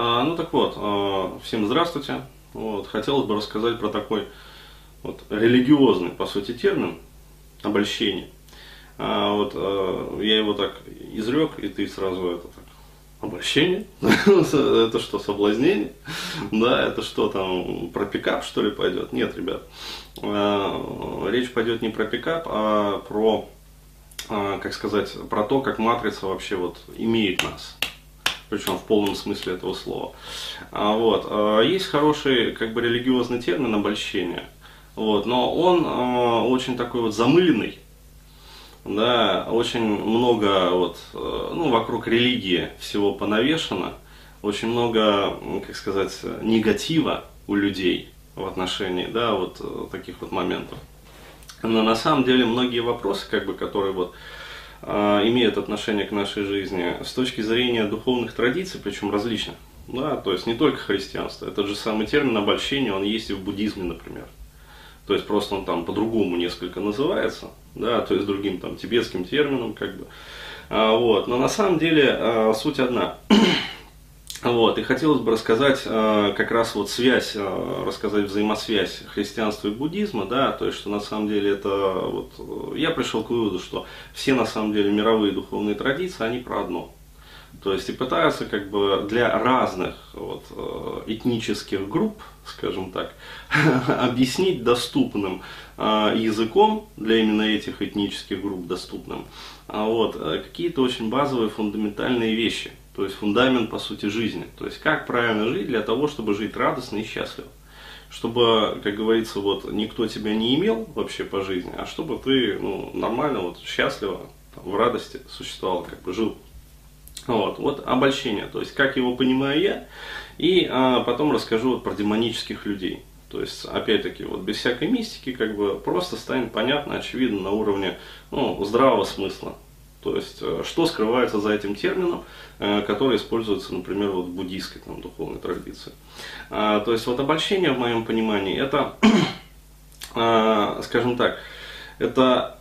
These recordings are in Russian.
А, ну так вот, а, всем здравствуйте. Вот, хотелось бы рассказать про такой вот религиозный, по сути, термин обольщение. А, вот а, я его так изрек, и ты сразу это так обольщение, это что, соблазнение, да, это что там, про пикап что ли пойдет? Нет, ребят, а, речь пойдет не про пикап, а про, как сказать, про то, как матрица вообще вот имеет нас, причем в полном смысле этого слова. А, вот, а, есть хороший как бы религиозный термин обольщение, вот, но он очень такой вот замыленный, да, очень много вот, ну, вокруг религии всего понавешено, очень много, как сказать, негатива у людей в отношении, да, вот таких вот моментов. Но на самом деле многие вопросы, как бы, которые вот имеют отношение к нашей жизни с точки зрения духовных традиций, причем различных, да, то есть не только христианство, этот же самый термин обольщение, он есть и в буддизме, например. То есть просто он там по-другому несколько называется, да, то есть другим там тибетским термином, как бы. А, вот. Но на самом деле а, суть одна. Вот, и хотелось бы рассказать э, как раз вот связь, э, рассказать взаимосвязь христианства и буддизма, да, то есть, что на самом деле это, вот, я пришел к выводу, что все на самом деле мировые духовные традиции, они про одно. То есть и пытаются как бы для разных вот, э, этнических групп, скажем так, объяснить доступным э, языком для именно этих этнических групп доступным а вот, э, какие-то очень базовые фундаментальные вещи. То есть фундамент по сути жизни. То есть как правильно жить для того, чтобы жить радостно и счастливо. Чтобы, как говорится, вот никто тебя не имел вообще по жизни, а чтобы ты ну, нормально, вот, счастливо, там, в радости существовал, как бы жил вот, вот обольщение, то есть как его понимаю я, и а, потом расскажу вот про демонических людей. То есть, опять-таки, вот без всякой мистики, как бы просто станет понятно, очевидно, на уровне ну, здравого смысла. То есть, э, что скрывается за этим термином, э, который используется, например, вот в буддийской там, духовной традиции. А, то есть, вот обольщение, в моем понимании, это, а, скажем так, это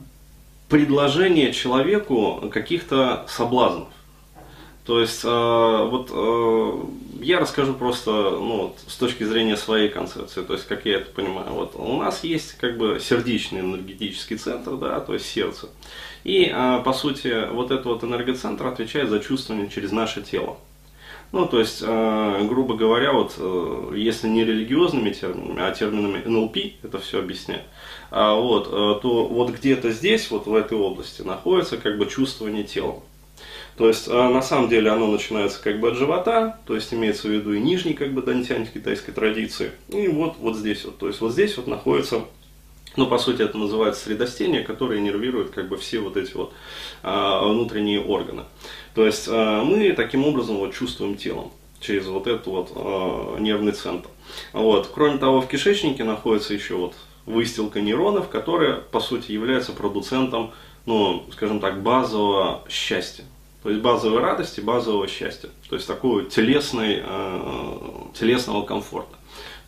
предложение человеку каких-то соблазнов. То есть, э, вот э, я расскажу просто ну, вот, с точки зрения своей концепции, то есть, как я это понимаю. Вот, у нас есть как бы сердечный энергетический центр, да, то есть сердце. И, э, по сути, вот этот вот энергоцентр отвечает за чувствование через наше тело. Ну, то есть, э, грубо говоря, вот, э, если не религиозными терминами, а терминами НЛП это все объясняет, а, вот, э, то вот где-то здесь, вот в этой области, находится как бы чувствование тела. То есть, а, на самом деле, оно начинается как бы от живота, то есть, имеется в виду и нижний как бы дантянь китайской традиции. И вот, вот здесь вот, то есть, вот здесь вот находится ну, по сути, это называется средостение, которое нервирует как бы все вот эти вот а, внутренние органы. То есть а, мы таким образом вот чувствуем телом через вот этот вот а, нервный центр. Вот. Кроме того, в кишечнике находится еще вот выстилка нейронов, которая, по сути, является продуцентом, ну, скажем так, базового счастья. То есть базовой радости, базового счастья. То есть такого телесной, э, телесного комфорта.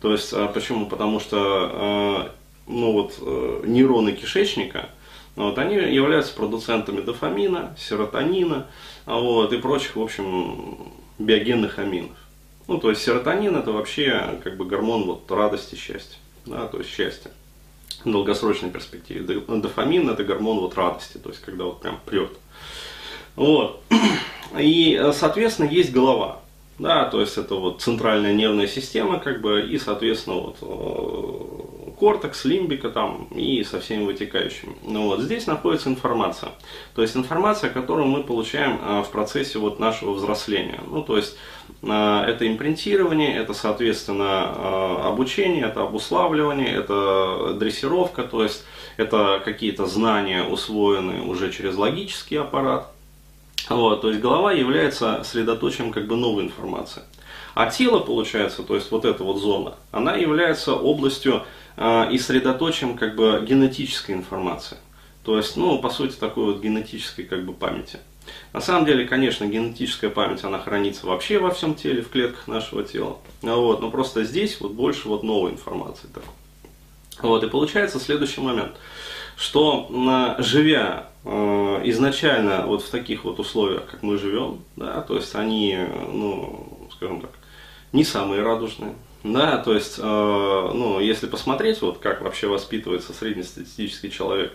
То есть э, почему? Потому что э, ну вот, э, нейроны кишечника, вот, они являются продуцентами дофамина, серотонина вот, и прочих, в общем, биогенных аминов. Ну, то есть серотонин это вообще как бы гормон вот, радости, счастья. Да, то есть счастья в долгосрочной перспективе. Дофамин это гормон вот радости, то есть когда вот прям прет. Вот. И, соответственно, есть голова. Да, то есть это вот центральная нервная система, как бы, и, соответственно, вот э, кортекс, лимбика там и со всеми вытекающими. Ну вот здесь находится информация. То есть информация, которую мы получаем э, в процессе вот нашего взросления. Ну, то есть э, это импринтирование, это, соответственно, обучение, это обуславливание, это дрессировка, то есть это какие-то знания, усвоенные уже через логический аппарат. Вот, то есть голова является средоточием как бы новой информации. А тело, получается, то есть вот эта вот зона, она является областью э, и средоточием как бы генетической информации. То есть, ну, по сути, такой вот генетической как бы памяти. На самом деле, конечно, генетическая память, она хранится вообще во всем теле, в клетках нашего тела. Вот, но просто здесь вот больше вот новой информации. Такой. Вот, и получается следующий момент, что живя э, изначально вот в таких вот условиях, как мы живем, да, то есть они, ну, скажем так, не самые радужные. Да, то есть, э, ну, если посмотреть, вот как вообще воспитывается среднестатистический человек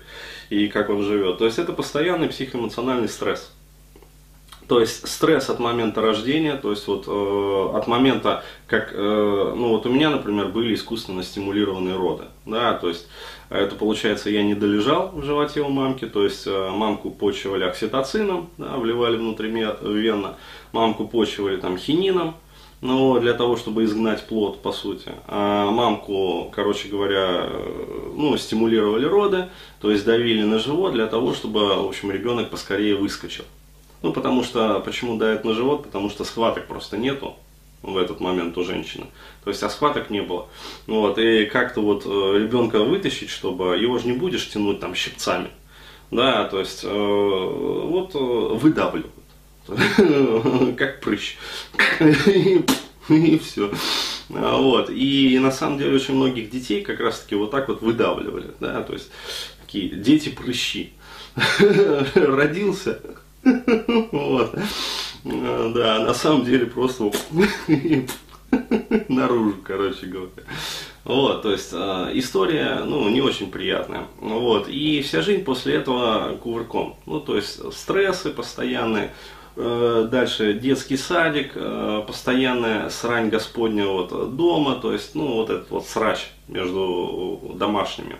и как он живет, то есть это постоянный психоэмоциональный стресс. То есть стресс от момента рождения, то есть вот э, от момента, как, э, ну вот у меня, например, были искусственно стимулированные роды, да, то есть это получается я не долежал в животе у мамки, то есть э, мамку почивали окситоцином, да, вливали внутривенно, мамку почивали там хинином, ну, для того, чтобы изгнать плод, по сути. А мамку, короче говоря, э, ну, стимулировали роды, то есть давили на живот для того, чтобы, в общем, ребенок поскорее выскочил. Ну, потому что, почему давят на живот? Потому что схваток просто нету в этот момент у женщины. То есть, а схваток не было. Вот, и как-то вот э, ребенка вытащить, чтобы его же не будешь тянуть там щипцами. Да, то есть, э, вот э, выдавливают. Как прыщ. И все. Вот. И на самом деле очень многих детей как раз таки вот так вот выдавливали. Да, то есть, такие дети прыщи. Родился, вот. Да, на самом деле просто наружу, короче говоря. Вот, то есть э, история, ну, не очень приятная. Вот, и вся жизнь после этого кувырком. Ну, то есть стрессы постоянные, э, дальше детский садик, э, постоянная срань Господня вот дома, то есть, ну, вот этот вот срач между домашними.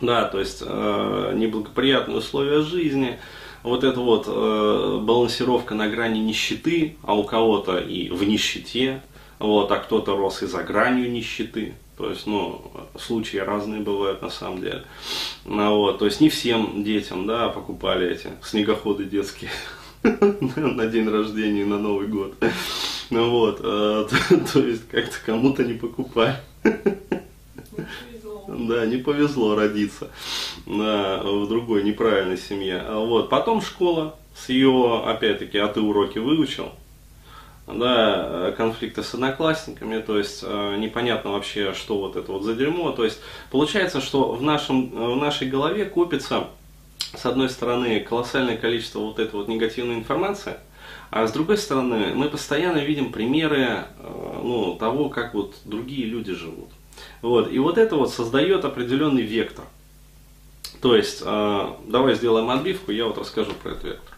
Да, то есть э, неблагоприятные условия жизни, вот эта вот э, балансировка на грани нищеты, а у кого-то и в нищете, вот, а кто-то рос и за гранью нищеты. То есть, ну, случаи разные бывают на самом деле. Ну, вот, то есть не всем детям, да, покупали эти снегоходы детские на день рождения, на Новый год. Ну вот, э, то есть как-то кому-то не покупали. Да, не повезло родиться да, в другой неправильной семье. А вот. Потом школа с ее, опять-таки, а ты уроки выучил, да, конфликты с одноклассниками, то есть э, непонятно вообще, что вот это вот за дерьмо. То есть получается, что в, нашем, в нашей голове копится, с одной стороны, колоссальное количество вот этой вот негативной информации, а с другой стороны, мы постоянно видим примеры э, ну, того, как вот другие люди живут. Вот. И вот это вот создает определенный вектор. То есть, э, давай сделаем отбивку, я вот расскажу про этот вектор.